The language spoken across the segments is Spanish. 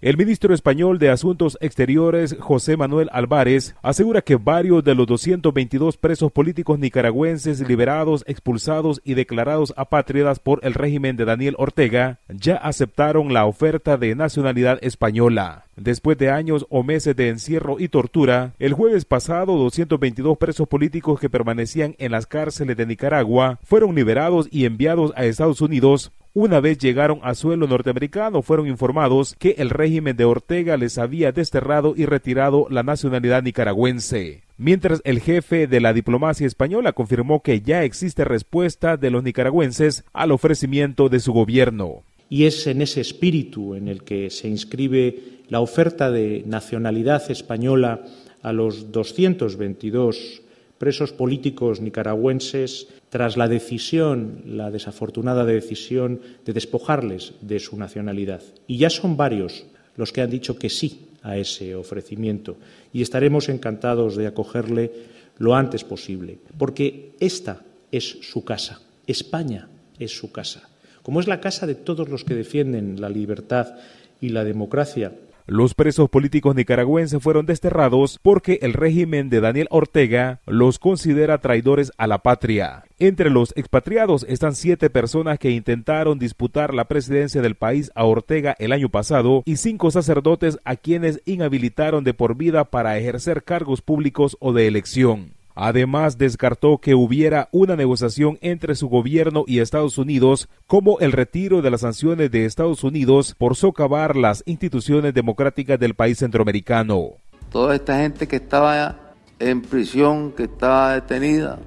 El ministro español de Asuntos Exteriores, José Manuel Álvarez, asegura que varios de los 222 presos políticos nicaragüenses liberados, expulsados y declarados apátridas por el régimen de Daniel Ortega ya aceptaron la oferta de nacionalidad española. Después de años o meses de encierro y tortura, el jueves pasado 222 presos políticos que permanecían en las cárceles de Nicaragua fueron liberados y enviados a Estados Unidos una vez llegaron a suelo norteamericano, fueron informados que el régimen de Ortega les había desterrado y retirado la nacionalidad nicaragüense. Mientras el jefe de la diplomacia española confirmó que ya existe respuesta de los nicaragüenses al ofrecimiento de su gobierno. Y es en ese espíritu en el que se inscribe la oferta de nacionalidad española a los 222 presos políticos nicaragüenses tras la decisión, la desafortunada decisión de despojarles de su nacionalidad. Y ya son varios los que han dicho que sí a ese ofrecimiento y estaremos encantados de acogerle lo antes posible, porque esta es su casa, España es su casa, como es la casa de todos los que defienden la libertad y la democracia los presos políticos nicaragüenses fueron desterrados porque el régimen de Daniel Ortega los considera traidores a la patria. Entre los expatriados están siete personas que intentaron disputar la presidencia del país a Ortega el año pasado y cinco sacerdotes a quienes inhabilitaron de por vida para ejercer cargos públicos o de elección. Además, descartó que hubiera una negociación entre su gobierno y Estados Unidos, como el retiro de las sanciones de Estados Unidos por socavar las instituciones democráticas del país centroamericano. Toda esta gente que estaba en prisión, que estaba detenida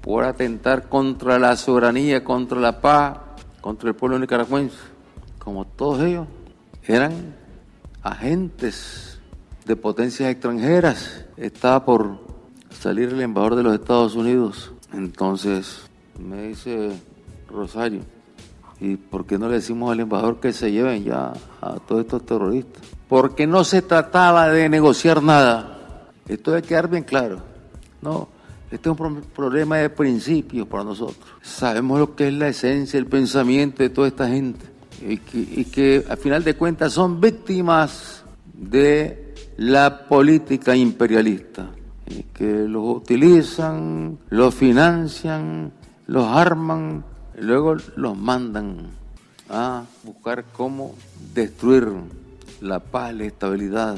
por atentar contra la soberanía, contra la paz, contra el pueblo nicaragüense, como todos ellos, eran agentes de potencias extranjeras. Estaba por salir el embajador de los Estados Unidos. Entonces me dice Rosario, ¿y por qué no le decimos al embajador que se lleven ya a todos estos terroristas? Porque no se trataba de negociar nada. Esto debe quedar bien claro. No, este es un problema de principios para nosotros. Sabemos lo que es la esencia, el pensamiento de toda esta gente. Y que, y que a final de cuentas son víctimas de la política imperialista que los utilizan, los financian, los arman y luego los mandan a buscar cómo destruir la paz y la estabilidad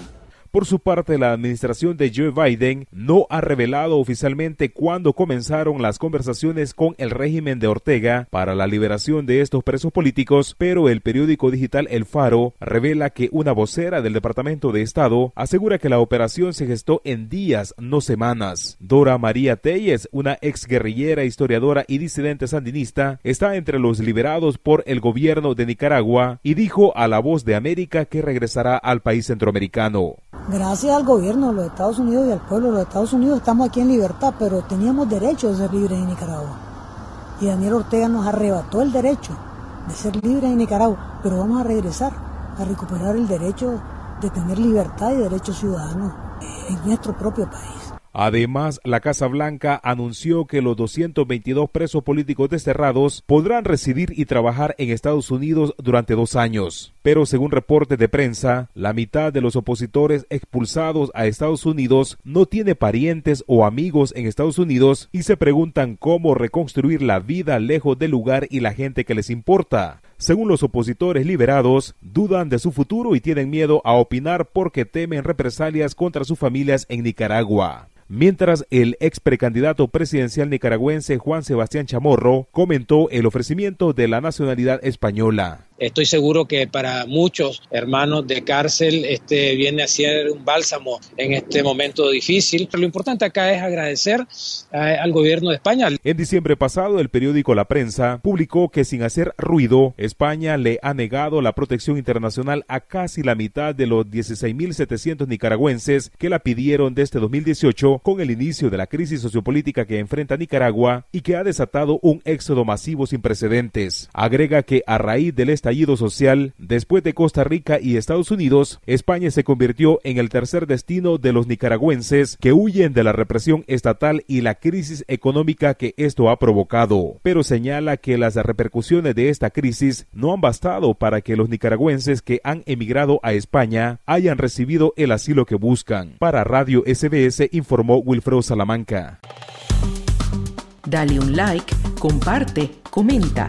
por su parte, la administración de Joe Biden no ha revelado oficialmente cuándo comenzaron las conversaciones con el régimen de Ortega para la liberación de estos presos políticos, pero el periódico digital El Faro revela que una vocera del Departamento de Estado asegura que la operación se gestó en días, no semanas. Dora María Telles, una ex guerrillera, historiadora y disidente sandinista, está entre los liberados por el gobierno de Nicaragua y dijo a La Voz de América que regresará al país centroamericano. Gracias al gobierno de los Estados Unidos y al pueblo de los Estados Unidos estamos aquí en libertad, pero teníamos derecho de ser libres en Nicaragua. Y Daniel Ortega nos arrebató el derecho de ser libres en Nicaragua, pero vamos a regresar a recuperar el derecho de tener libertad y derechos ciudadanos en nuestro propio país. Además, la Casa Blanca anunció que los 222 presos políticos desterrados podrán residir y trabajar en Estados Unidos durante dos años. Pero según reportes de prensa, la mitad de los opositores expulsados a Estados Unidos no tiene parientes o amigos en Estados Unidos y se preguntan cómo reconstruir la vida lejos del lugar y la gente que les importa. Según los opositores liberados, dudan de su futuro y tienen miedo a opinar porque temen represalias contra sus familias en Nicaragua mientras el ex precandidato presidencial nicaragüense Juan Sebastián Chamorro comentó el ofrecimiento de la nacionalidad española. Estoy seguro que para muchos hermanos de cárcel este viene a ser un bálsamo en este momento difícil. Pero lo importante acá es agradecer al gobierno de España. En diciembre pasado, el periódico La Prensa publicó que sin hacer ruido, España le ha negado la protección internacional a casi la mitad de los 16.700 nicaragüenses que la pidieron desde 2018 con el inicio de la crisis sociopolítica que enfrenta Nicaragua y que ha desatado un éxodo masivo sin precedentes. Agrega que a raíz del este estallido social, después de Costa Rica y Estados Unidos, España se convirtió en el tercer destino de los nicaragüenses que huyen de la represión estatal y la crisis económica que esto ha provocado. Pero señala que las repercusiones de esta crisis no han bastado para que los nicaragüenses que han emigrado a España hayan recibido el asilo que buscan. Para Radio SBS informó Wilfredo Salamanca. Dale un like, comparte, comenta.